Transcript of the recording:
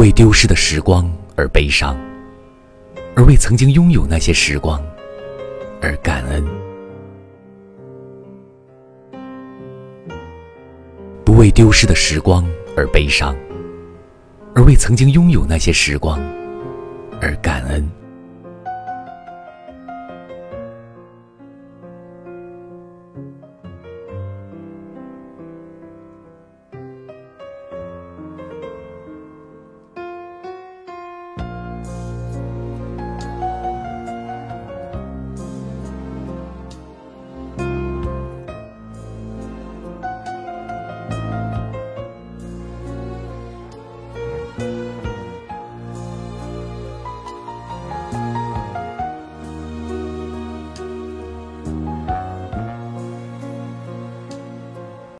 为丢失的时光而悲伤而为曾经拥有那些时光而感恩。不为丢失的时光而悲伤而为曾经拥有那些时光而感恩。